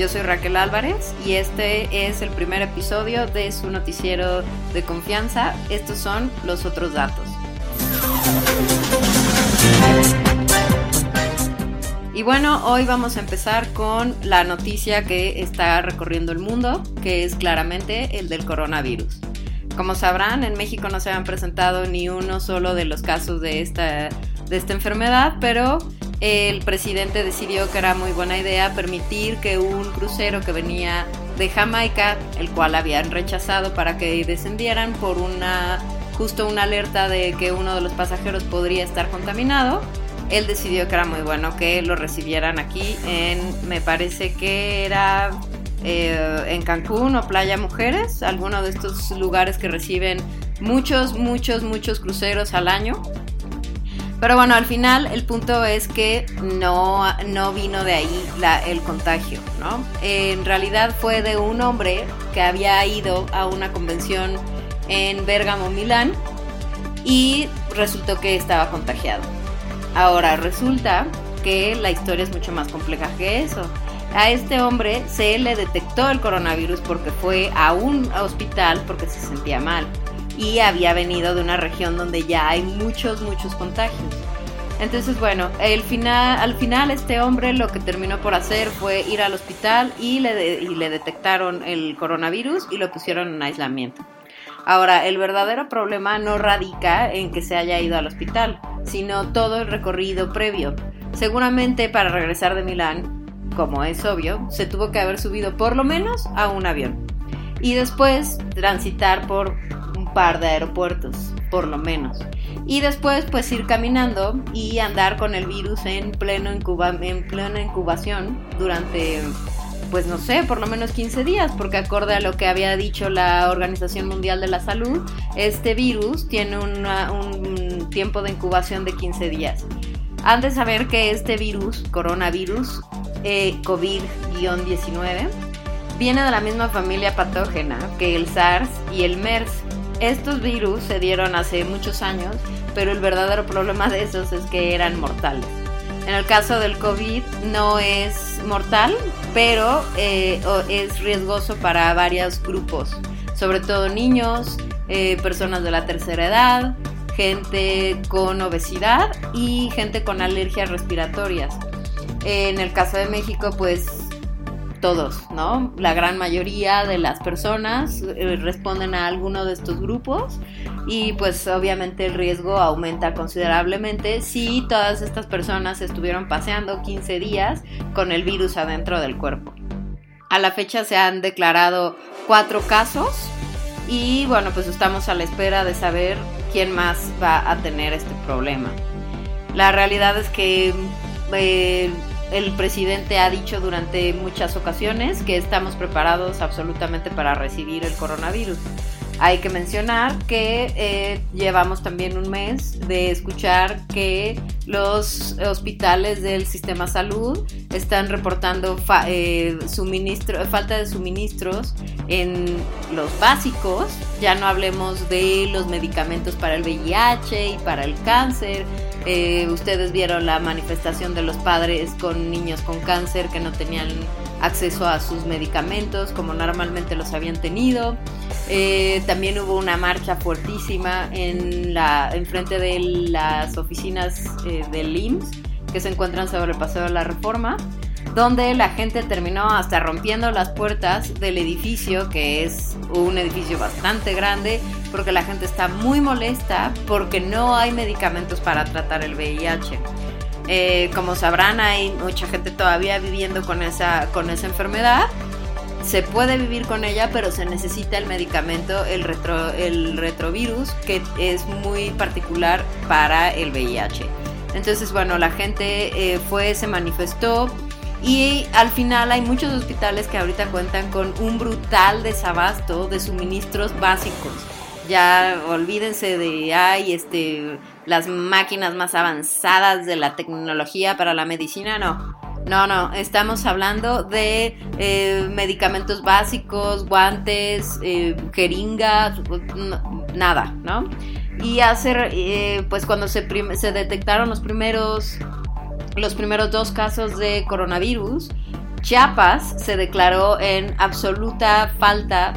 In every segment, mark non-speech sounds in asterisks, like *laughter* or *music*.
Yo soy Raquel Álvarez y este es el primer episodio de su noticiero de confianza. Estos son los otros datos. Y bueno, hoy vamos a empezar con la noticia que está recorriendo el mundo, que es claramente el del coronavirus. Como sabrán, en México no se han presentado ni uno solo de los casos de esta, de esta enfermedad, pero el presidente decidió que era muy buena idea permitir que un crucero que venía de Jamaica, el cual habían rechazado para que descendieran por una justo una alerta de que uno de los pasajeros podría estar contaminado, él decidió que era muy bueno que lo recibieran aquí en, me parece que era eh, en Cancún o Playa Mujeres, alguno de estos lugares que reciben muchos, muchos, muchos cruceros al año. Pero bueno, al final el punto es que no, no vino de ahí el contagio, ¿no? En realidad fue de un hombre que había ido a una convención en Bérgamo, Milán, y resultó que estaba contagiado. Ahora resulta que la historia es mucho más compleja que eso. A este hombre se le detectó el coronavirus porque fue a un hospital porque se sentía mal y había venido de una región donde ya hay muchos, muchos contagios. Entonces, bueno, al final este hombre lo que terminó por hacer fue ir al hospital y le, y le detectaron el coronavirus y lo pusieron en aislamiento. Ahora, el verdadero problema no radica en que se haya ido al hospital, sino todo el recorrido previo. Seguramente para regresar de Milán, como es obvio, se tuvo que haber subido por lo menos a un avión y después transitar por par de aeropuertos, por lo menos. Y después pues ir caminando y andar con el virus en, pleno incuba en plena incubación durante pues no sé, por lo menos 15 días, porque acorde a lo que había dicho la Organización Mundial de la Salud, este virus tiene un tiempo de incubación de 15 días. Han de saber que este virus, coronavirus, eh, COVID-19, viene de la misma familia patógena que el SARS y el MERS, estos virus se dieron hace muchos años, pero el verdadero problema de esos es que eran mortales. En el caso del COVID no es mortal, pero eh, es riesgoso para varios grupos, sobre todo niños, eh, personas de la tercera edad, gente con obesidad y gente con alergias respiratorias. En el caso de México, pues todos, ¿no? La gran mayoría de las personas eh, responden a alguno de estos grupos y pues obviamente el riesgo aumenta considerablemente si todas estas personas estuvieron paseando 15 días con el virus adentro del cuerpo. A la fecha se han declarado cuatro casos y bueno, pues estamos a la espera de saber quién más va a tener este problema. La realidad es que eh, el presidente ha dicho durante muchas ocasiones que estamos preparados absolutamente para recibir el coronavirus. Hay que mencionar que eh, llevamos también un mes de escuchar que los hospitales del sistema salud están reportando eh, falta de suministros en los básicos. Ya no hablemos de los medicamentos para el VIH y para el cáncer. Eh, ustedes vieron la manifestación de los padres con niños con cáncer que no tenían acceso a sus medicamentos como normalmente los habían tenido. Eh, también hubo una marcha fuertísima en frente de las oficinas del IMSS que se encuentran sobre el Paseo de la Reforma, donde la gente terminó hasta rompiendo las puertas del edificio, que es un edificio bastante grande, porque la gente está muy molesta porque no hay medicamentos para tratar el VIH. Eh, como sabrán, hay mucha gente todavía viviendo con esa, con esa enfermedad se puede vivir con ella, pero se necesita el medicamento, el, retro, el retrovirus, que es muy particular para el VIH. Entonces, bueno, la gente eh, fue, se manifestó Y al final hay muchos hospitales que ahorita cuentan con un brutal desabasto de suministros básicos. Ya olvídense de, ay, este, las máquinas más avanzadas de la tecnología para la medicina, no. No, no, estamos hablando de eh, medicamentos básicos, guantes, eh, jeringas, nada, ¿no? Y hacer, eh, pues cuando se, se detectaron los primeros los primeros dos casos de coronavirus, Chiapas se declaró en absoluta falta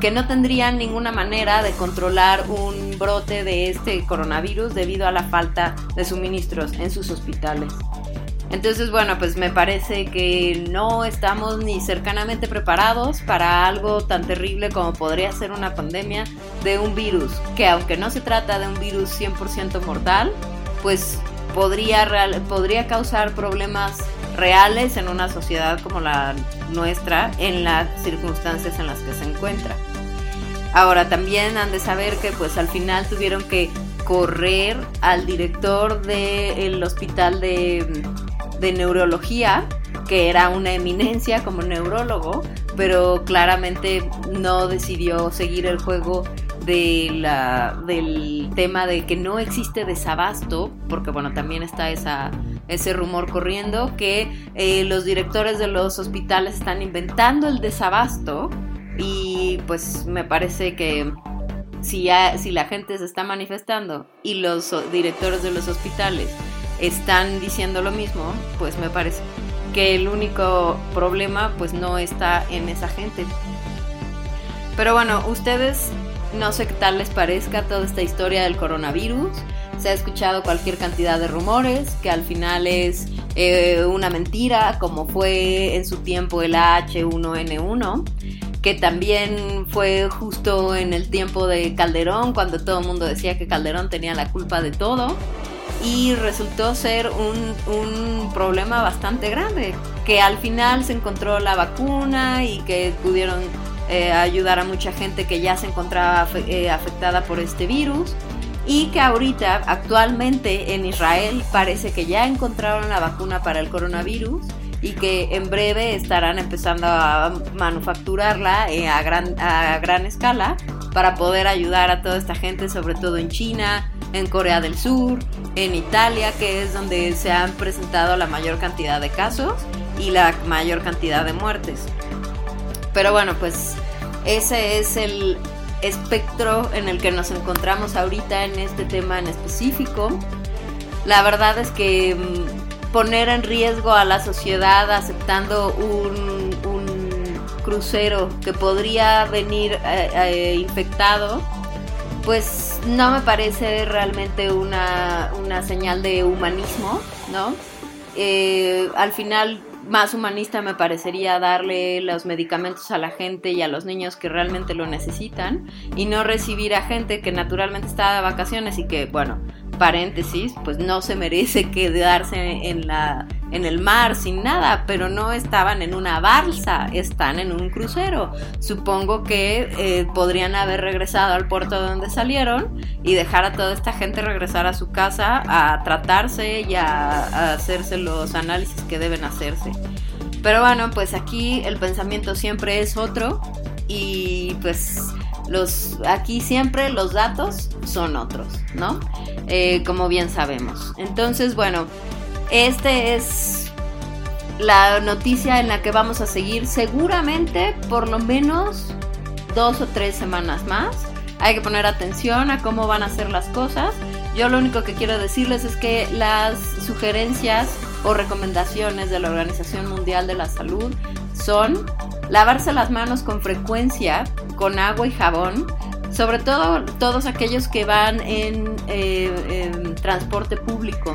que no tendrían ninguna manera de controlar un brote de este coronavirus debido a la falta de suministros en sus hospitales. Entonces, bueno, pues me parece que no estamos ni cercanamente preparados para algo tan terrible como podría ser una pandemia de un virus, que aunque no se trata de un virus 100% mortal, pues podría, podría causar problemas reales en una sociedad como la nuestra en las circunstancias en las que se encuentra. Ahora también han de saber que pues al final tuvieron que correr al director del hospital de, de neurología, que era una eminencia como neurólogo, pero claramente no decidió seguir el juego del tema de que no existe desabasto, porque bueno, también está esa, ese rumor corriendo, que eh, los directores de los hospitales están inventando el desabasto y pues me parece que si, si la gente se está manifestando y los directores de los hospitales están diciendo lo mismo, pues me parece que el único problema pues no está en esa gente. Pero bueno, ustedes no sé qué tal les parezca toda esta historia del coronavirus. Se ha escuchado cualquier cantidad de rumores, que al final es eh, una mentira, como fue en su tiempo el H1N1, que también fue justo en el tiempo de Calderón, cuando todo el mundo decía que Calderón tenía la culpa de todo. Y resultó ser un, un problema bastante grande, que al final se encontró la vacuna y que pudieron eh, ayudar a mucha gente que ya se encontraba eh, afectada por este virus y que ahorita actualmente en Israel parece que ya encontraron la vacuna para el coronavirus y que en breve estarán empezando a manufacturarla eh, a, gran, a gran escala para poder ayudar a toda esta gente, sobre todo en China, en Corea del Sur, en Italia, que es donde se han presentado la mayor cantidad de casos y la mayor cantidad de muertes. Pero bueno, pues ese es el espectro en el que nos encontramos ahorita en este tema en específico. La verdad es que mm, poner en riesgo a la sociedad aceptando un, crucero que podría venir eh, eh, infectado, pues no me parece realmente una, señal de humanismo, ¿no? Eh, al final más humanista me parecería darle los medicamentos a la gente y a los niños que realmente lo necesitan y no recibir a gente que naturalmente está de vacaciones y que, bueno, paréntesis, pues no se merece *laughs* quedarse en la en el mar sin nada, pero no estaban en una balsa, están en un crucero. Supongo que eh, podrían haber regresado al puerto de donde salieron y dejar a toda esta gente regresar a su casa a tratarse y a hacerse los análisis que deben hacerse. Pero bueno, pues aquí el pensamiento siempre es otro y pues los, aquí siempre los datos son otros, ¿no? Eh, como bien sabemos. Entonces, bueno, este es la noticia en la que vamos a seguir seguramente por lo menos dos o tres semanas más. Hay que poner atención a cómo van a ser las cosas. Yo lo único que quiero decirles es que las sugerencias o recomendaciones de la Organización Mundial de la Salud son lavarse las manos con frecuencia con agua y jabón, sobre todo todos aquellos que van en, eh, transporte público,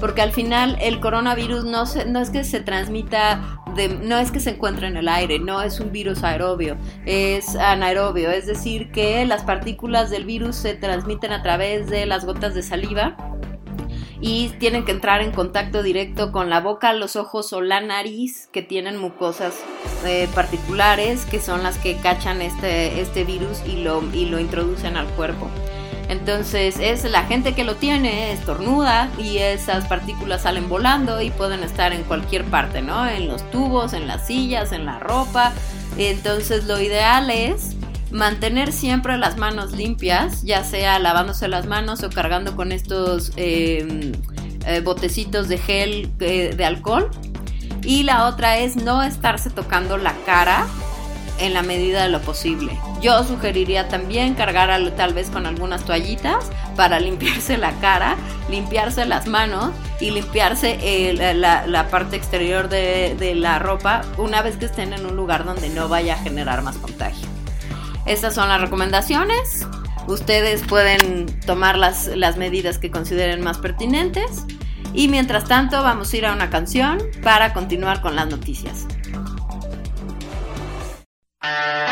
porque al final el coronavirus no, no es que se transmita, de, no es que se encuentre en el aire, no es un virus aerobio, es anaerobio, es decir, que las partículas del virus se transmiten a través de las gotas de saliva y tienen que entrar en contacto directo con la boca, los ojos o la nariz que tienen mucosas eh, particulares que son las que cachan este, este virus y lo, y lo introducen al cuerpo. Entonces es la gente que lo tiene, estornuda y esas partículas salen volando y pueden estar en cualquier parte, ¿no? En los tubos, en las sillas, en la ropa. Entonces lo ideal es mantener siempre las manos limpias, ya sea lavándose las manos o cargando con estos em, eh, botecitos de gel eh, de alcohol. Y la otra es no estarse tocando la cara en la medida de lo posible. Yo sugeriría también cargar tal vez con algunas toallitas para limpiarse la cara, limpiarse las manos y limpiarse eh, la, parte exterior de, la ropa una vez que estén en un lugar donde no vaya a generar más contagio. Estas son las recomendaciones. Ustedes pueden tomar las, las medidas que consideren más pertinentes. Y mientras tanto vamos a ir a una canción para continuar con las noticias. Hola,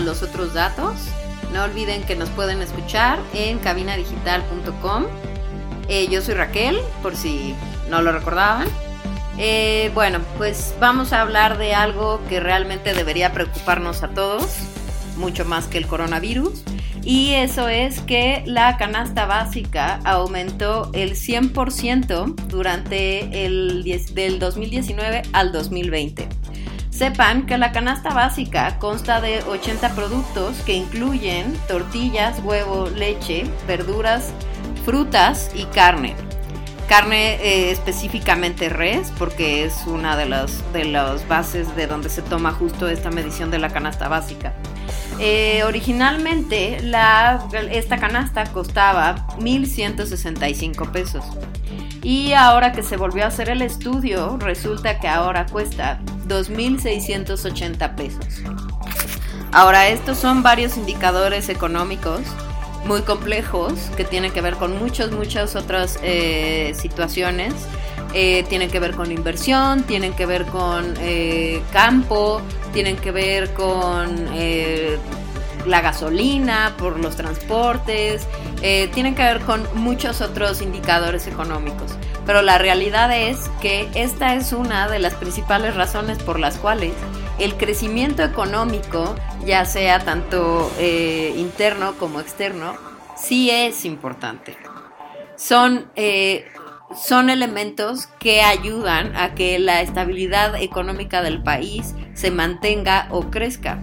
los otros datos. No olviden que nos pueden escuchar en cabinadigital.com. Eh, yo soy Raquel, por si no lo recordaban. Eh, bueno, pues vamos a hablar de algo que realmente debería preocuparnos a todos, mucho más que el coronavirus. Y eso es que la canasta básica aumentó el 100% durante el del 2019 al 2020. Sepan que la canasta básica consta de 80 productos que incluyen tortillas, huevo, leche, verduras, frutas y carne. Carne eh, específicamente res, porque es una de las, de las bases de donde se toma justo esta medición de la canasta básica. Eh, originalmente esta canasta costaba 1.165 pesos. Y ahora que se volvió a hacer el estudio, resulta que ahora cuesta 2.680 pesos. Ahora, estos son varios indicadores económicos muy complejos que tienen que ver con muchas, muchas otras eh, situaciones. Eh, tienen que ver con inversión, tienen que ver con eh, campo, tienen que ver con la gasolina, por los transportes, tienen que ver con muchos otros indicadores económicos. Pero la realidad es que esta es una de las principales razones por las cuales el crecimiento económico, ya sea tanto eh, interno como externo, sí es importante. Son, eh, son elementos que ayudan a que la estabilidad económica del país se mantenga o crezca.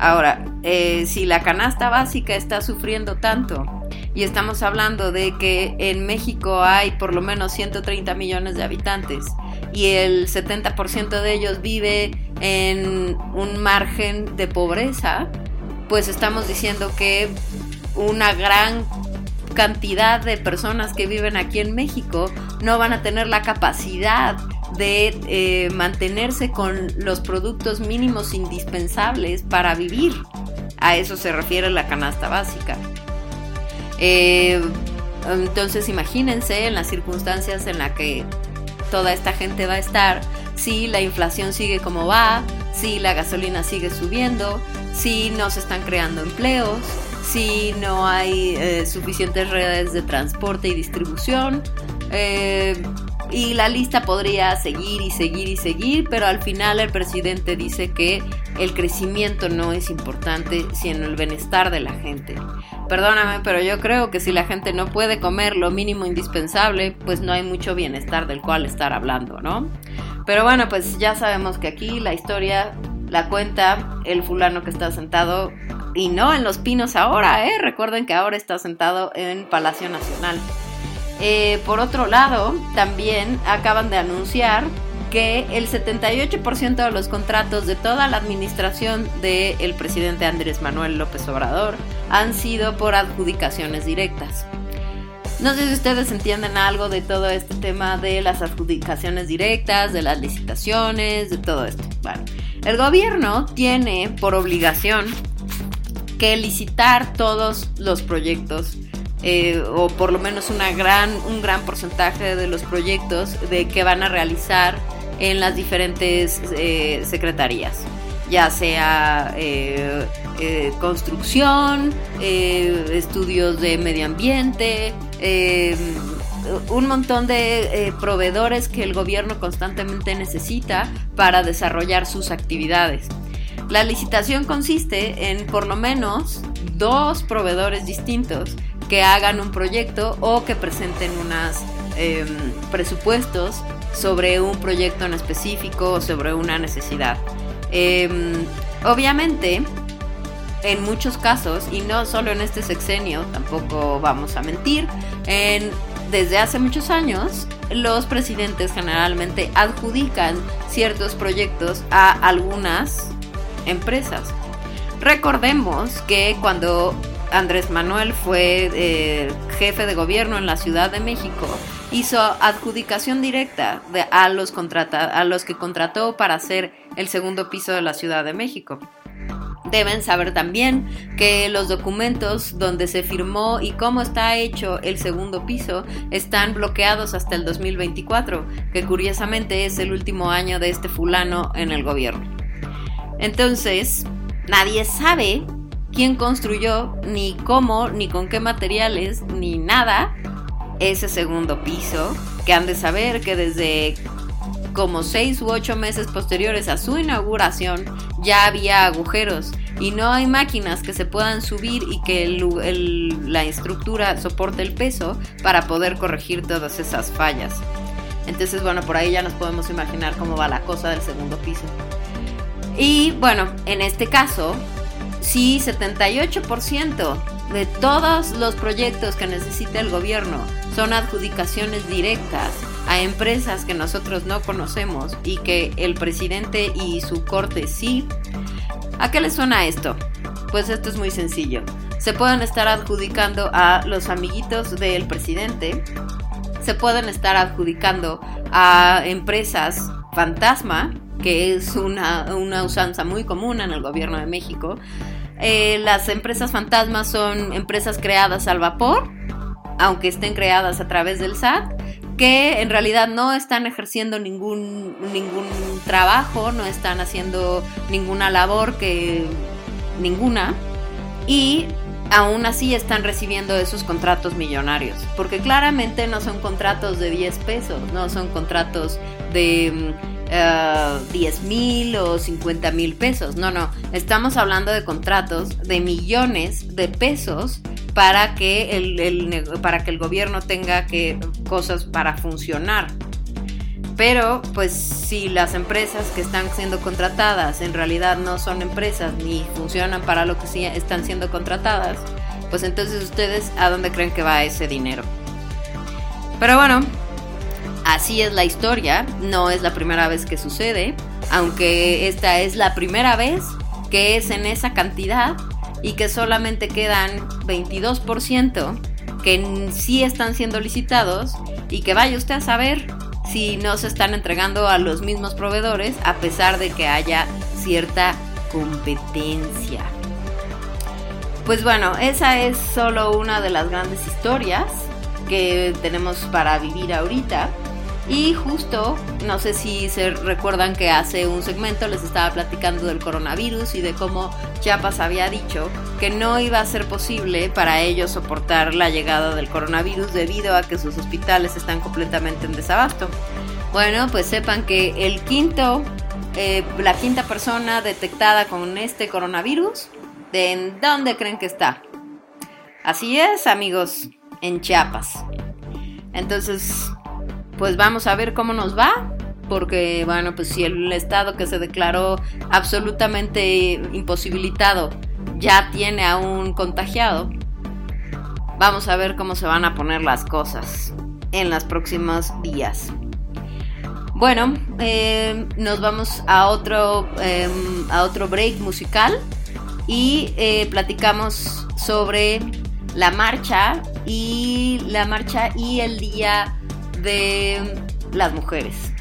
Ahora, eh, si la canasta básica está sufriendo tanto y estamos hablando de que en México hay por lo menos 130 millones de habitantes y el 70% de ellos vive en un margen de pobreza, pues estamos diciendo que una gran cantidad de personas que viven aquí en México no van a tener la capacidad de eh, mantenerse con los productos mínimos indispensables para vivir. A eso se refiere la canasta básica. Eh, entonces imagínense en las circunstancias en las que toda esta gente va a estar, si la inflación sigue como va, si la gasolina sigue subiendo, si no se están creando empleos, si no hay eh, suficientes redes de transporte y distribución. Y la lista podría seguir y seguir y seguir, pero al final el presidente dice que el crecimiento no es importante, sino el bienestar de la gente. Perdóname, pero yo creo que si la gente no puede comer lo mínimo indispensable, pues no hay mucho bienestar del cual estar hablando, ¿no? Pero bueno, pues ya sabemos que aquí la historia la cuenta el fulano que está sentado y no en Los Pinos ahora, ¿eh? Recuerden que ahora está sentado en Palacio Nacional. Eh, por otro lado, también acaban de anunciar que el 78% de los contratos de toda la administración del presidente Andrés Manuel López Obrador han sido por adjudicaciones directas. No sé si ustedes entienden algo de todo este tema de las adjudicaciones directas, de las licitaciones, de todo esto. Bueno, el gobierno tiene por obligación que licitar todos los proyectos eh, o por lo menos una gran, un gran porcentaje de los proyectos de que van a realizar en las diferentes eh, secretarías, ya sea eh, construcción, estudios de medio ambiente, un montón de proveedores que el gobierno constantemente necesita para desarrollar sus actividades. La licitación consiste en por lo menos dos proveedores distintos que hagan un proyecto o que presenten unos em, presupuestos sobre un proyecto en específico o sobre una necesidad. Em, obviamente, en muchos casos, y no solo en este sexenio, tampoco vamos a mentir, en, desde hace muchos años, los presidentes generalmente adjudican ciertos proyectos a algunas empresas. Recordemos que cuando Andrés Manuel fue eh, jefe de gobierno en la Ciudad de México, hizo adjudicación directa a, los a los que contrató para hacer el segundo piso de la Ciudad de México. Deben saber también que los documentos donde se firmó y cómo está hecho el segundo piso están bloqueados hasta el 2024, que curiosamente es el último año de este fulano en el gobierno. Entonces, nadie sabe quién construyó, ni cómo, ni con qué materiales, ni nada ese segundo piso, que han de saber que desde como seis u ocho meses posteriores a su inauguración ya había agujeros y no hay máquinas que se puedan subir y que la estructura soporte el peso para poder corregir todas esas fallas. Entonces, bueno, por ahí ya nos podemos imaginar cómo va la cosa del segundo piso. Y bueno, en este caso, si 78% de todos los proyectos que necesita el gobierno son adjudicaciones directas a empresas que nosotros no conocemos y que el presidente y su corte sí. ¿A qué le suena esto? Pues esto es muy sencillo. Se pueden estar adjudicando a los amiguitos del presidente, se pueden estar adjudicando a empresas fantasma, que es una, una usanza muy común en el gobierno de México, eh, las empresas fantasmas son empresas creadas al vapor, aunque estén creadas a través del SAT, que en realidad no están ejerciendo ningún, ningún trabajo, no están haciendo ninguna labor que ninguna. Y aún así están recibiendo esos contratos millonarios, porque claramente no son contratos de 10 pesos, no son contratos de 10 mm, eh, mil o 50 mil pesos, no, no, estamos hablando de contratos de millones de pesos para que el, para que el gobierno tenga que, cosas para funcionar. Pero pues si las empresas que están siendo contratadas en realidad no son empresas ni funcionan para lo que están siendo contratadas, pues entonces ustedes a dónde creen que va ese dinero. Pero bueno, así es la historia, no es la primera vez que sucede, aunque esta es la primera vez que es en esa cantidad y que solamente quedan 22% que sí están siendo licitados y que vaya usted a saber si no se están entregando a los mismos proveedores a pesar de que haya cierta competencia. Pues bueno, esa es solo una de las grandes historias que tenemos para vivir ahorita. Y justo, no sé si se recuerdan que hace un segmento les estaba platicando del coronavirus y de cómo Chiapas había dicho que no iba a ser posible para ellos soportar la llegada del coronavirus debido a que sus hospitales están completamente en desabasto. Bueno, pues sepan que el quinto, eh, la quinta persona detectada con este coronavirus, ¿de en dónde creen que está? Así es, amigos, en Chiapas. Entonces, pues vamos a ver cómo nos va. Porque, bueno, pues si el estado que se declaró absolutamente imposibilitado ya tiene a un contagiado, vamos a ver cómo se van a poner las cosas en los próximos días. Bueno, eh, nos vamos a otro, em, a otro break musical y eh, platicamos sobre la marcha y la marcha y el día de las mujeres.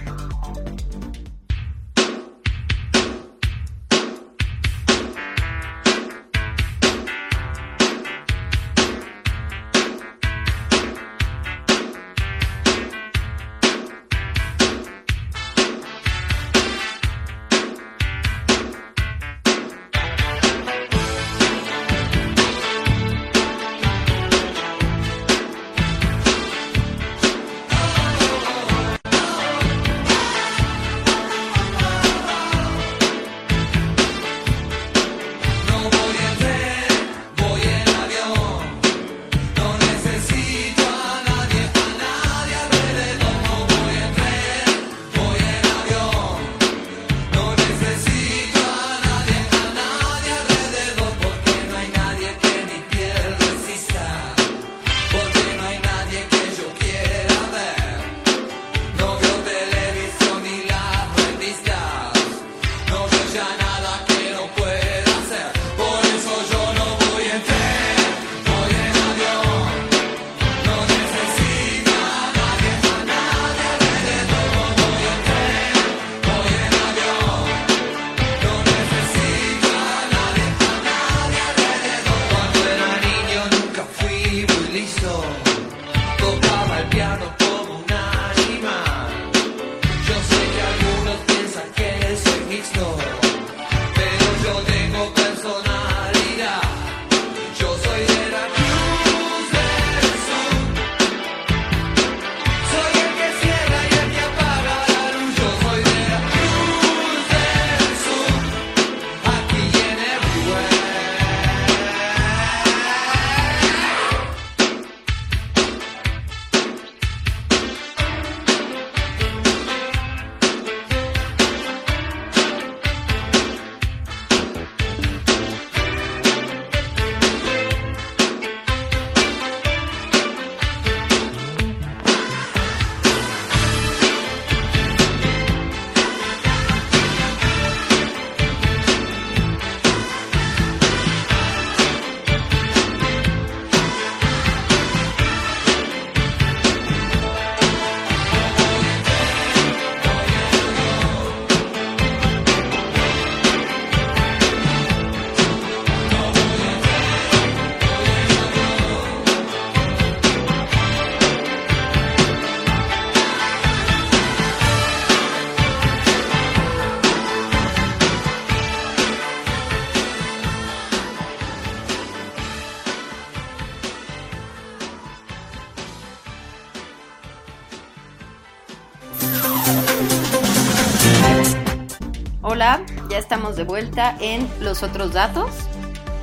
Estamos de vuelta en los otros datos.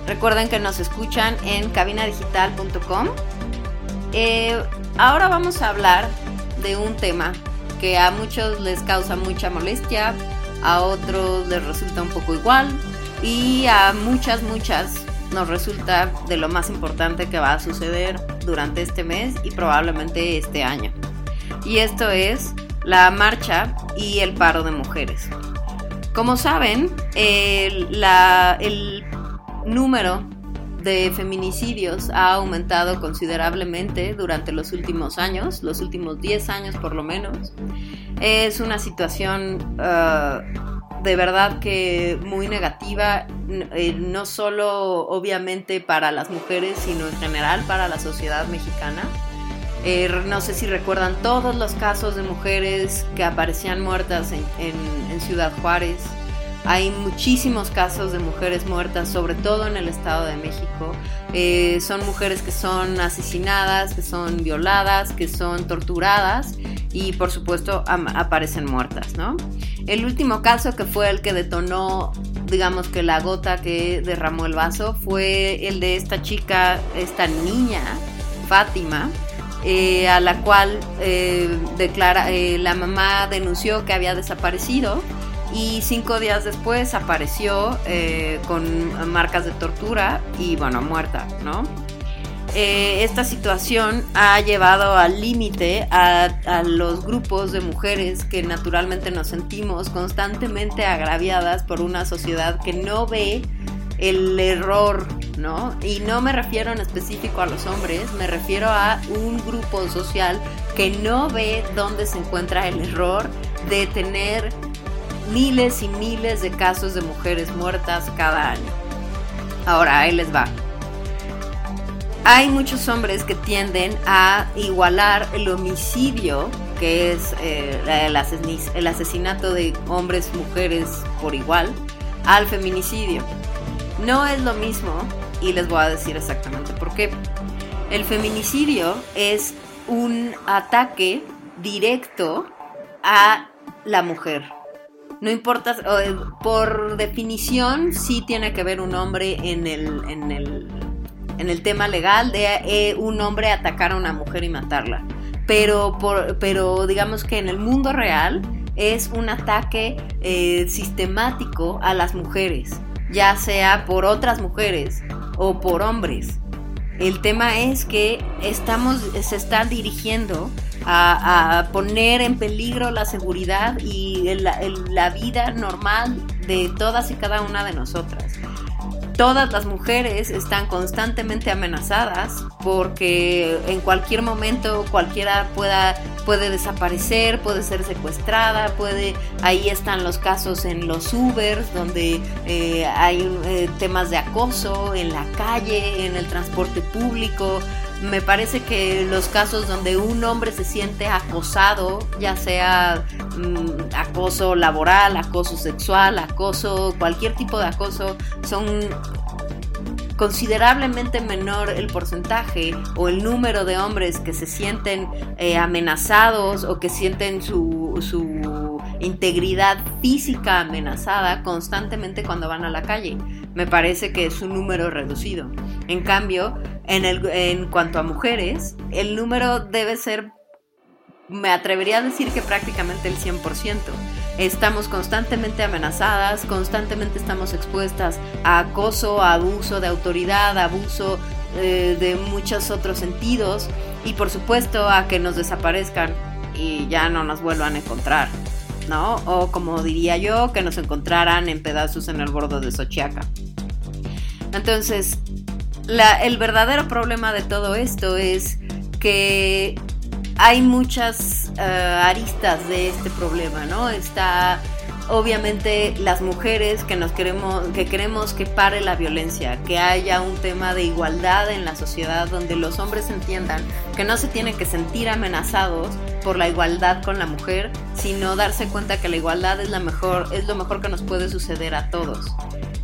Recuerden que nos escuchan en cabinadigital.com. Eh, ahora vamos a hablar de un tema que a muchos les causa mucha molestia, a otros les resulta un poco igual y a muchas, muchas nos resulta de lo más importante que va a suceder durante este mes y probablemente este año. Y esto es la marcha y el paro de mujeres. Como saben, el, número de feminicidios ha aumentado considerablemente durante los últimos años, los últimos 10 años por lo menos. Es una situación uh, de verdad que muy negativa, eh, no solo obviamente para las mujeres, sino en general para la sociedad mexicana. Eh, no sé si recuerdan todos los casos de mujeres que aparecían muertas en, Ciudad Juárez. Hay muchísimos casos de mujeres muertas, sobre todo en el Estado de México. Eh, son mujeres que son asesinadas, que son violadas, que son torturadas y por supuesto aparecen muertas, ¿no? El último caso que fue el que detonó, digamos que la gota que derramó el vaso, fue el de esta chica, esta niña, Fátima, eh, a la cual eh, declara, eh, la mamá denunció que había desaparecido y cinco días después apareció con marcas de tortura y bueno, muerta, ¿no? Esta situación ha llevado al límite a, los grupos de mujeres que naturalmente nos sentimos constantemente agraviadas por una sociedad que no ve el error, ¿no? Y no me refiero en específico a los hombres, me refiero a un grupo social que no ve dónde se encuentra el error de tener miles y miles de casos de mujeres muertas cada año. Ahora, ahí les va hay muchos hombres que tienden a igualar el homicidio, que es eh, el, asesinato de hombres, mujeres por igual, al feminicidio. No es lo mismo y les voy a decir exactamente por qué. El feminicidio es un ataque directo a la mujer. No importa, eh, por definición sí tiene que ver un hombre en el, en el en el tema legal de eh, un hombre atacar a una mujer y matarla. Pero, por, pero digamos que en el mundo real es un ataque eh, sistemático a las mujeres, ya sea por otras mujeres o por hombres. El tema es que estamos, se está dirigiendo a, poner en peligro la seguridad y la vida normal de todas y cada una de nosotras todas las mujeres están constantemente amenazadas porque en cualquier momento cualquiera pueda puede desaparecer, puede ser secuestrada, puede ahí están los casos en los Ubers donde eh, hay eh, temas de acoso en la calle, en el transporte público. Me parece que los casos donde un hombre se siente acosado, ya sea mm, acoso laboral, acoso sexual, acoso, cualquier tipo de acoso, son considerablemente menor el porcentaje o el número de hombres que se sienten eh, amenazados o que sienten su, su integridad física amenazada constantemente cuando van a la calle. Me parece que es un número reducido. En cambio, en, cuanto a mujeres, el número debe ser, me atrevería a decir que prácticamente el 100% estamos constantemente amenazadas, constantemente estamos expuestas a acoso, a abuso de autoridad, abuso eh, de muchos otros sentidos y por supuesto a que nos desaparezcan y ya no nos vuelvan a encontrar, ¿no? O como diría yo, que nos encontraran en pedazos en el bordo de Sochiaca. Entonces, el verdadero problema de todo esto es que hay muchas eh, aristas de este problema, ¿no? Está obviamente las mujeres que nos queremos que queremos que pare la violencia, que haya un tema de igualdad en la sociedad donde los hombres entiendan que no se tienen que sentir amenazados por la igualdad con la mujer, sino darse cuenta que la igualdad es la mejor es lo mejor que nos puede suceder a todos.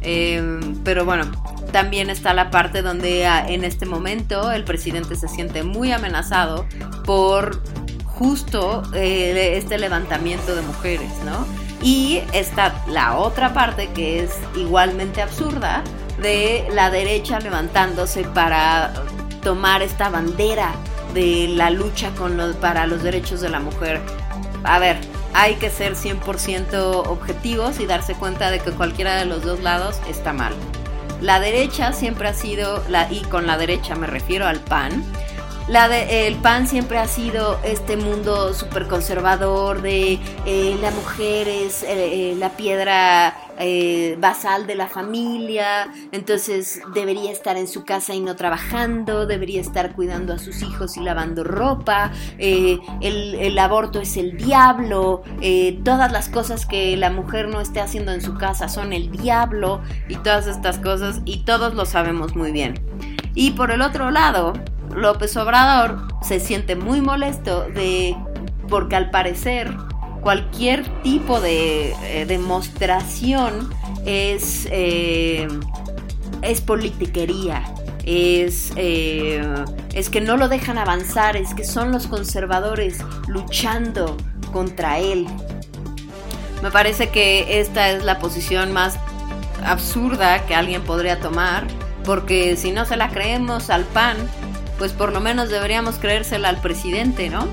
Em, pero bueno, también está la parte donde ah, en este momento el presidente se siente muy amenazado por justo eh, este levantamiento de mujeres, ¿no? Y está la otra parte que es igualmente absurda de la derecha levantándose para tomar esta bandera de la lucha con para los derechos de la mujer. A ver, hay que ser 100% objetivos y darse cuenta de que cualquiera de los dos lados está mal. La derecha siempre ha sido, la, y con la derecha me refiero al PAN, la de, el PAN siempre ha sido este mundo súper conservador de eh, la mujer es eh, eh, la piedra basal de la familia, entonces debería estar en su casa y no trabajando, debería estar cuidando a sus hijos y lavando ropa, el, el, aborto es el diablo, todas las cosas que la mujer no esté haciendo en su casa son el diablo y todas estas cosas y todos lo sabemos muy bien. Y por el otro lado, López Obrador se siente muy molesto de porque al parecer cualquier tipo de eh, demostración es, eh, es politiquería. Es, eh, es que no lo dejan avanzar, es que son los conservadores luchando contra él. Me parece que esta es la posición más absurda que alguien podría tomar, porque si no se la creemos al PAN, pues por lo menos deberíamos creérsela al presidente, ¿no?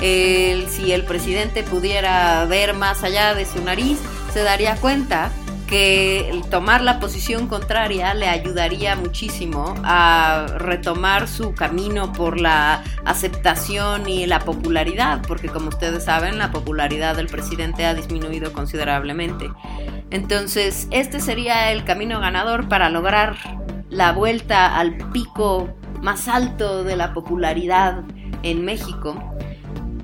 si el presidente pudiera ver más allá de su nariz, se daría cuenta que el tomar la posición contraria le ayudaría muchísimo a retomar su camino por la aceptación y la popularidad, porque como ustedes saben, la popularidad del presidente ha disminuido considerablemente. Entonces, este sería el camino ganador para lograr la vuelta al pico más alto de la popularidad en México.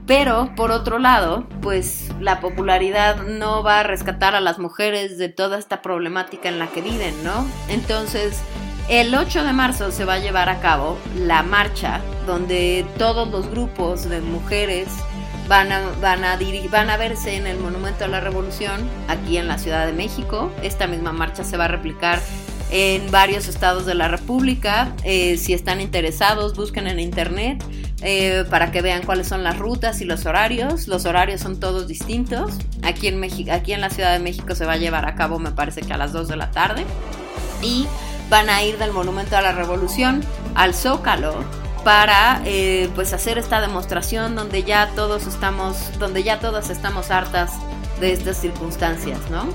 Pero por otro lado, pues la popularidad no va a rescatar a las mujeres de toda esta problemática en la que viven, ¿no? Entonces, el 8 de marzo se va a llevar a cabo la marcha donde todos los grupos de mujeres van a, van a, van a verse en el Monumento a la Revolución aquí en la Ciudad de México. Esta misma marcha se va a replicar en varios estados de la República. Eh, si están interesados, busquen en internet eh, para que vean cuáles son las rutas y los horarios. Los horarios son todos distintos. Aquí en, México, aquí en la Ciudad de México se va a llevar a cabo, me parece que a las 2 de la tarde. Y van a ir del Monumento a la Revolución al Zócalo para eh, pues hacer esta demostración donde ya todos estamos, donde ya todas estamos hartas de estas circunstancias, ¿no?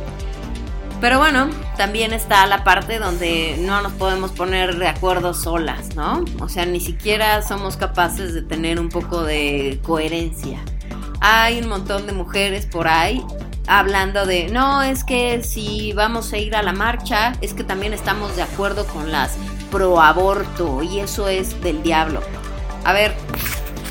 Pero bueno, también está la parte donde no nos podemos poner de acuerdo solas, ¿no? O sea, ni siquiera somos capaces de tener un poco de coherencia. Hay un montón de mujeres por ahí hablando de, no, es que si vamos a ir a la marcha, es que también estamos de acuerdo con las pro aborto y eso es del diablo. A ver,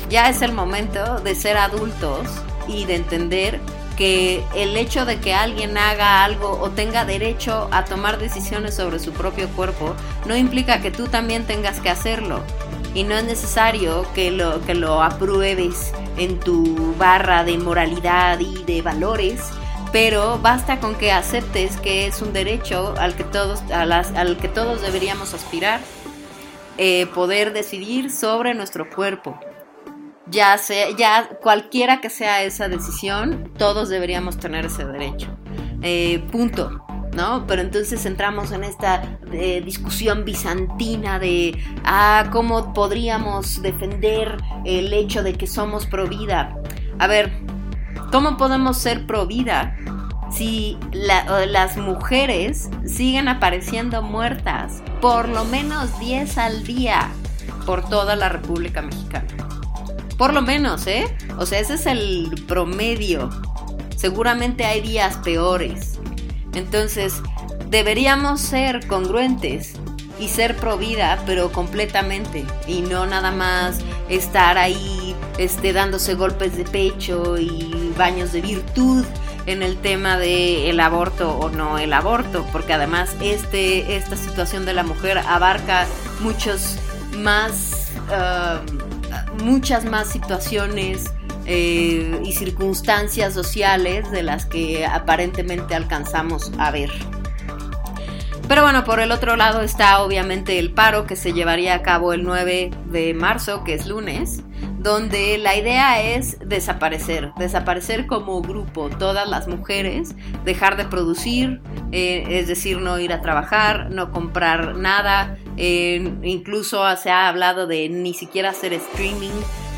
ya es el momento de ser adultos y de entender que el hecho de que alguien haga algo o tenga derecho a tomar decisiones sobre su propio cuerpo no implica que tú también tengas que hacerlo. Y no es necesario que lo, que lo apruebes en tu barra de moralidad y de valores, pero basta con que aceptes que es un derecho al que todos, al que todos deberíamos aspirar, eh, poder decidir sobre nuestro cuerpo ya sea, ya cualquiera que sea esa decisión, todos deberíamos tener ese derecho. Eh, punto. ¿no? Pero entonces entramos en esta eh, discusión bizantina de, ah, ¿cómo podríamos defender el hecho de que somos pro vida? A ver, ¿cómo podemos ser pro vida si las mujeres siguen apareciendo muertas por lo menos 10 al día por toda la República Mexicana? Por lo menos, ¿eh? O sea, ese es el promedio. Seguramente hay días peores. Entonces, deberíamos ser congruentes y ser pro vida, pero completamente. Y no nada más estar ahí este, dándose golpes de pecho y baños de virtud en el tema de el aborto o no el aborto, porque además este, esta situación de la mujer abarca muchos más um, muchas más situaciones eh, y circunstancias sociales de las que aparentemente alcanzamos a ver. Pero bueno, por el otro lado está obviamente el paro que se llevaría a cabo el 9 de marzo, que es lunes, donde la idea es desaparecer, desaparecer como grupo, todas las mujeres, dejar de producir, eh, es decir, no ir a trabajar, no comprar nada, eh, incluso se ha hablado de ni siquiera hacer streaming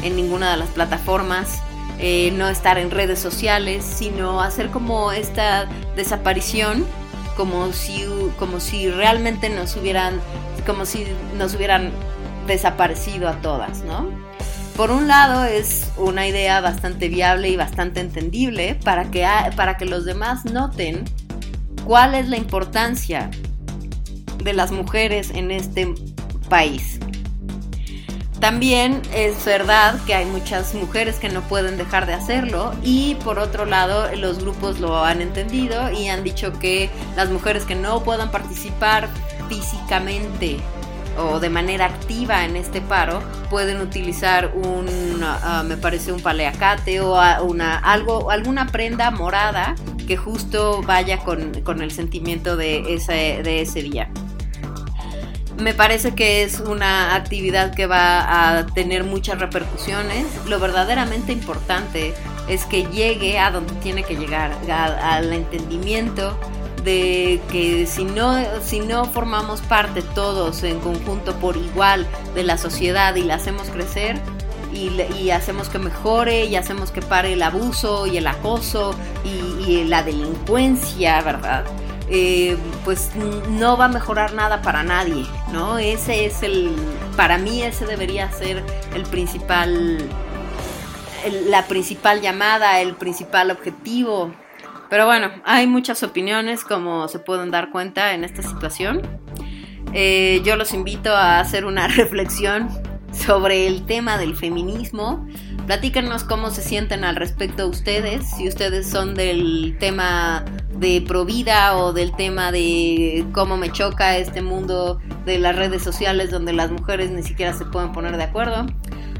en ninguna de las plataformas. Eh, no estar en redes sociales, sino hacer como esta desaparición como si, como si realmente nos hubieran, como si nos hubieran desaparecido a todas, ¿no? Por un lado es una idea bastante viable y bastante entendible para que, para que los demás noten cuál es la importancia de las mujeres en este país. También es verdad que hay muchas mujeres que no pueden dejar de hacerlo y por otro lado los grupos lo han entendido y han dicho que las mujeres que no puedan participar físicamente o de manera activa en este paro pueden utilizar un ah, me parece un paleacate o una algo alguna prenda morada que justo vaya con, con el sentimiento de ese, de ese día me parece que es una actividad que va a tener muchas repercusiones. Lo verdaderamente importante es que llegue a donde tiene que llegar, al entendimiento de que si no, si no formamos parte todos en conjunto por igual de la sociedad y la hacemos crecer, y, hacemos que mejore y hacemos que pare el abuso y el acoso y la delincuencia, ¿verdad? Eh, pues no va a mejorar nada para nadie, ¿no? Ese es el, para mí ese debería ser el principal, la principal llamada, el principal objetivo. Pero bueno, hay muchas opiniones como se pueden dar cuenta en esta situación. Eh, yo los invito a hacer una *laughs* reflexión sobre el tema del feminismo. Platícanos cómo se sienten al respecto ustedes, si ustedes son del tema de Provida o del tema de cómo me choca este mundo de las redes sociales donde las mujeres ni siquiera se pueden poner de acuerdo.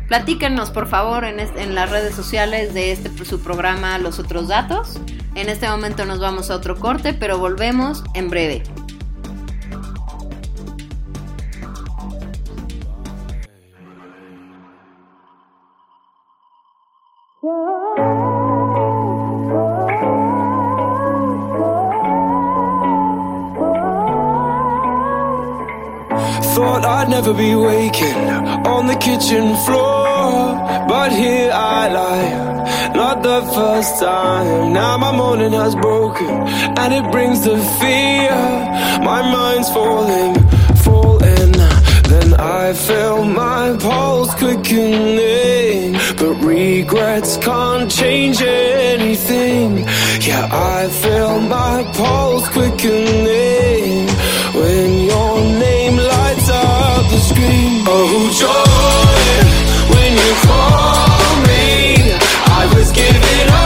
Platíquenos por favor en, en las redes sociales de este su programa Los otros datos. En este momento nos vamos a otro corte, pero volvemos en breve. I'd never be waking on the kitchen floor. But here I lie, not the first time. Now my morning has broken, and it brings the fear. My mind's falling, falling. Then I feel my pulse quickening. But regrets can't change anything. Yeah, I feel my pulse quickening when your name lights up the screen. Oh, joy, you call me, I was giving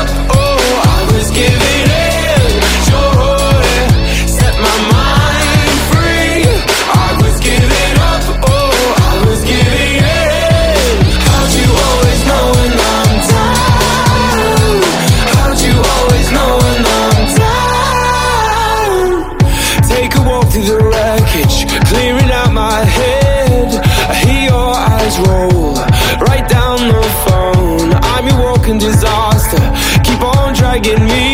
on dragging me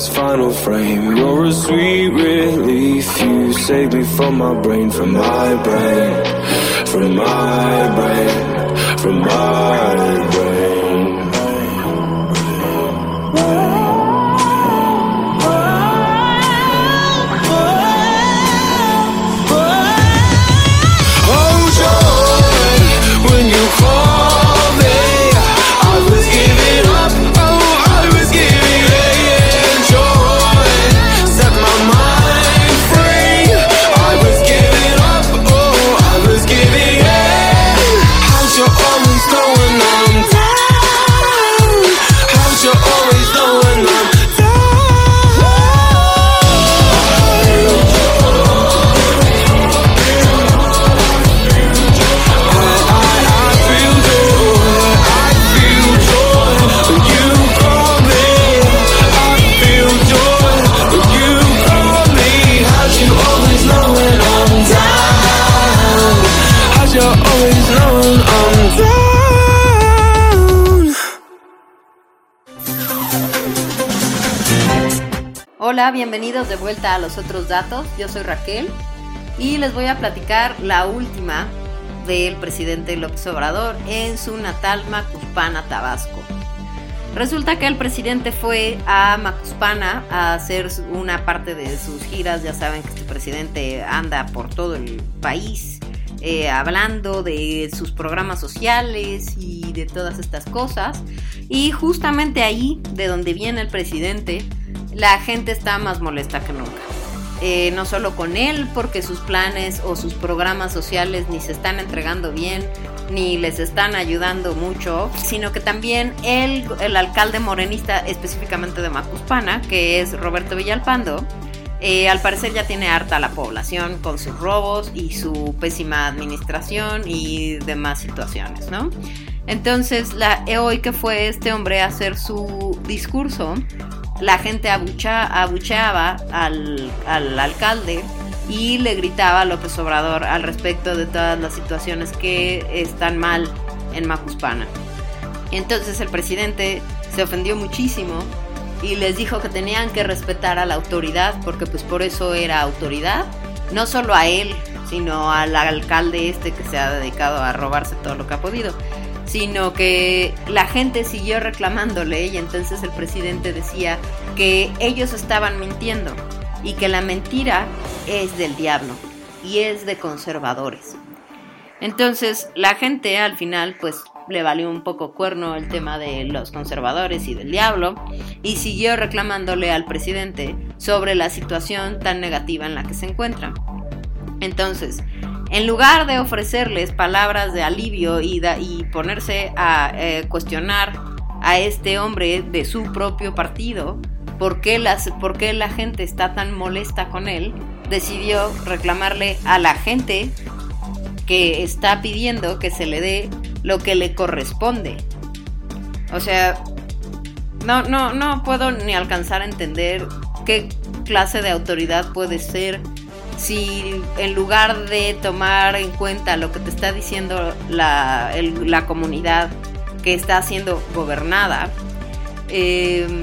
this final frame, you're a sweet relief. You save me from my brain, from my brain, from my brain, from my brain. Bienvenidos de vuelta a los otros datos. Yo soy Raquel y les voy a platicar la última del presidente López Obrador en su natal Macuspana, Tabasco. Resulta que el presidente fue a Macuspana a hacer una parte de sus giras. Ya saben que este presidente anda por todo el país eh, hablando de sus programas sociales y de todas estas cosas. Y justamente ahí, de donde viene el presidente, la gente está más molesta que nunca. Eh, no solo con él, porque sus planes o sus programas sociales ni se están entregando bien, ni les están ayudando mucho, sino que también él, el alcalde morenista específicamente de Macuspana, que es Roberto Villalpando, eh, al parecer ya tiene harta la población con sus robos y su pésima administración y demás situaciones, ¿no? Entonces, la, hoy que fue este hombre a hacer su discurso, la gente abucheaba al, alcalde y le gritaba a López Obrador al respecto de todas las situaciones que están mal en Macuspana. Entonces el presidente se ofendió muchísimo y les dijo que tenían que respetar a la autoridad porque pues por eso era autoridad, no solo a él, sino al alcalde este que se ha dedicado a robarse todo lo que ha podido sino que la gente siguió reclamándole y entonces el presidente decía que ellos estaban mintiendo y que la mentira es del diablo y es de conservadores. Entonces la gente al final pues le valió un poco cuerno el tema de los conservadores y del diablo y siguió reclamándole al presidente sobre la situación tan negativa en la que se encuentra. Entonces, en lugar de ofrecerles palabras de alivio y, ponerse a eh, cuestionar a este hombre de su propio partido, ¿por qué, ¿por qué la gente está tan molesta con él? Decidió reclamarle a la gente que está pidiendo que se le dé lo que le corresponde. O sea, no, no, no puedo ni alcanzar a entender qué clase de autoridad puede ser si en lugar de tomar en cuenta lo que te está diciendo la, comunidad que está siendo gobernada, em,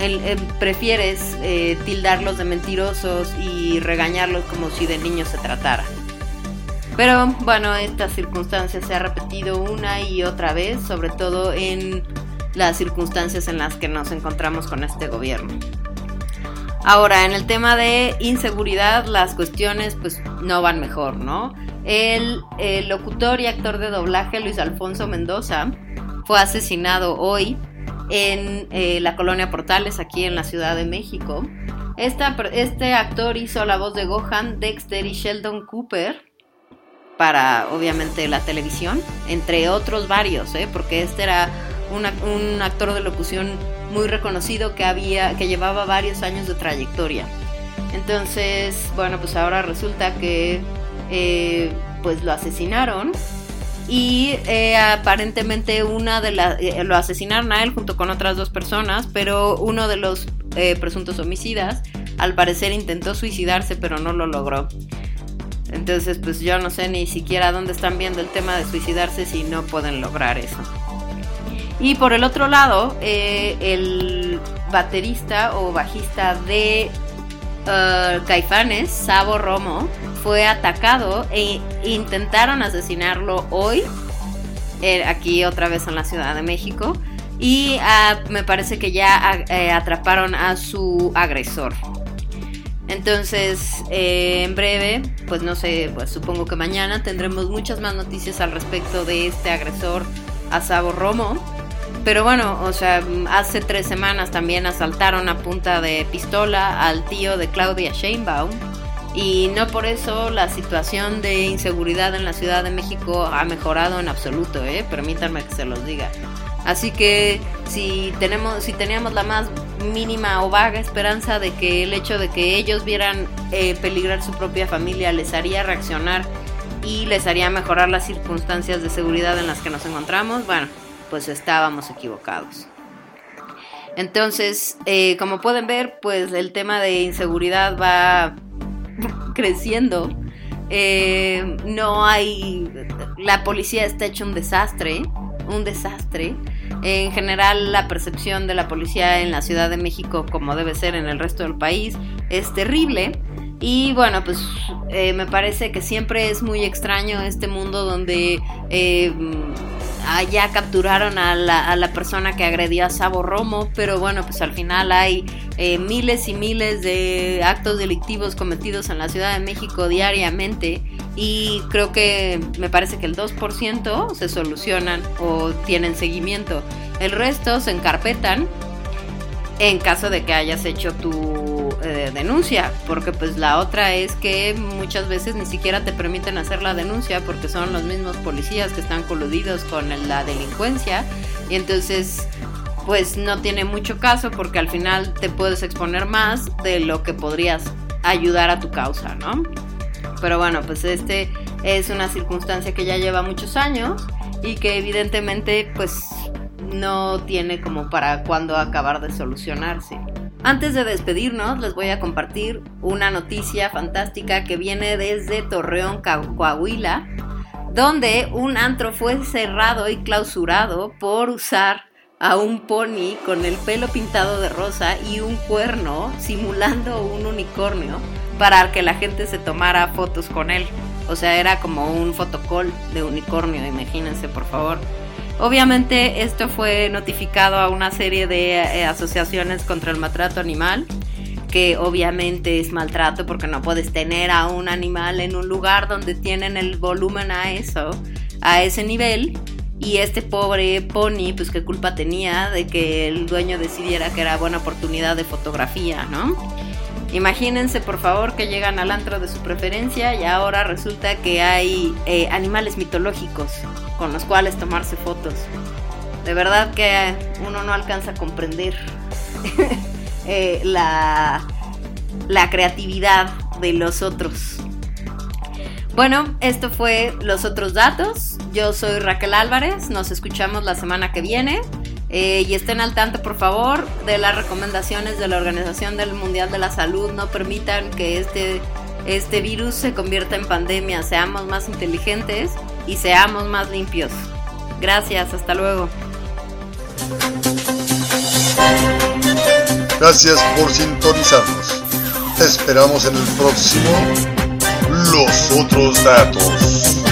em, prefieres eh, tildarlos de mentirosos y regañarlos como si de niños se tratara. Pero bueno, esta circunstancia se ha repetido una y otra vez, sobre todo en las circunstancias en las que nos encontramos con este gobierno. Ahora, en el tema de inseguridad, las cuestiones pues no van mejor, ¿no? El, locutor y actor de doblaje Luis Alfonso Mendoza fue asesinado hoy en eh, la colonia Portales, aquí en la Ciudad de México. este actor hizo la voz de Gohan, Dexter y Sheldon Cooper para, obviamente, la televisión, entre otros varios, ¿eh? porque este era un actor de locución muy reconocido que había, que llevaba varios años de trayectoria. Entonces, bueno, pues ahora resulta que eh, pues lo asesinaron y eh, aparentemente una de las eh, lo asesinaron a él junto con otras dos personas, pero uno de los presuntos homicidas al parecer intentó suicidarse pero no lo logró. Entonces, pues yo no sé ni siquiera dónde están viendo el tema de suicidarse si no pueden lograr eso. Y por el otro lado, eh, el baterista o bajista de uh, Caifanes, Sabo Romo, fue atacado e intentaron asesinarlo hoy, eh, aquí otra vez en la Ciudad de México. Y ah, me parece que ya eh, atraparon a su agresor. Entonces, en breve, pues no sé, pues supongo que mañana tendremos muchas más noticias al respecto de este agresor a Sabo Romo. Pero bueno, o sea, hace tres semanas también asaltaron a punta de pistola al tío de Claudia Sheinbaum. Y no por eso la situación de inseguridad en la Ciudad de México ha mejorado en absoluto, ¿eh? permítanme que se los diga. Así que si tenemos, si teníamos la más mínima o vaga esperanza de que el hecho de que ellos vieran eh, peligrar su propia familia les haría reaccionar y les haría mejorar las circunstancias de seguridad en las que nos encontramos, bueno, pues estábamos equivocados. Entonces, eh, como pueden ver, pues el tema de inseguridad va *laughs* creciendo. Eh, no hay, la policía está hecho un desastre, un desastre. En general, la percepción de la policía en la Ciudad de México, como debe ser en el resto del país, es terrible. Y bueno, pues eh, me parece que siempre es muy extraño este mundo donde eh, ya capturaron a la, persona que agredió a Sabo Romo, pero bueno, pues al final hay eh, miles y miles de actos delictivos cometidos en la Ciudad de México diariamente y creo que me parece que el 2% se solucionan o tienen seguimiento. El resto se encarpetan en caso de que hayas hecho tu eh, denuncia, porque pues la otra es que muchas veces ni siquiera te permiten hacer la denuncia porque son los mismos policías que están coludidos con la delincuencia y entonces pues no tiene mucho caso porque al final te puedes exponer más de lo que podrías ayudar a tu causa, ¿no? Pero bueno, pues este es una circunstancia que ya lleva muchos años y que evidentemente pues no tiene como para cuándo acabar de solucionarse. Antes de despedirnos, les voy a compartir una noticia fantástica que viene desde Torreón, Coahuila, donde un antro fue cerrado y clausurado por usar a un pony con el pelo pintado de rosa y un cuerno simulando un unicornio para que la gente se tomara fotos con él. O sea, era como un fotocall de unicornio, imagínense por favor. Obviamente esto fue notificado a una serie de eh, asociaciones contra el maltrato animal, que obviamente es maltrato porque no puedes tener a un animal en un lugar donde tienen el volumen a eso, a ese nivel. Y este pobre pony, pues qué culpa tenía de que el dueño decidiera que era buena oportunidad de fotografía, ¿no? Imagínense por favor que llegan al antro de su preferencia y ahora resulta que hay eh, animales mitológicos con los cuales tomarse fotos. De verdad que uno no alcanza a comprender *laughs* eh, la, la creatividad de los otros. Bueno, esto fue los otros datos. Yo soy Raquel Álvarez, nos escuchamos la semana que viene. Eh, y estén al tanto, por favor, de las recomendaciones de la Organización del Mundial de la Salud. No permitan que este, este virus se convierta en pandemia. Seamos más inteligentes y seamos más limpios. Gracias, hasta luego. Gracias por sintonizarnos. Te esperamos en el próximo Los otros datos.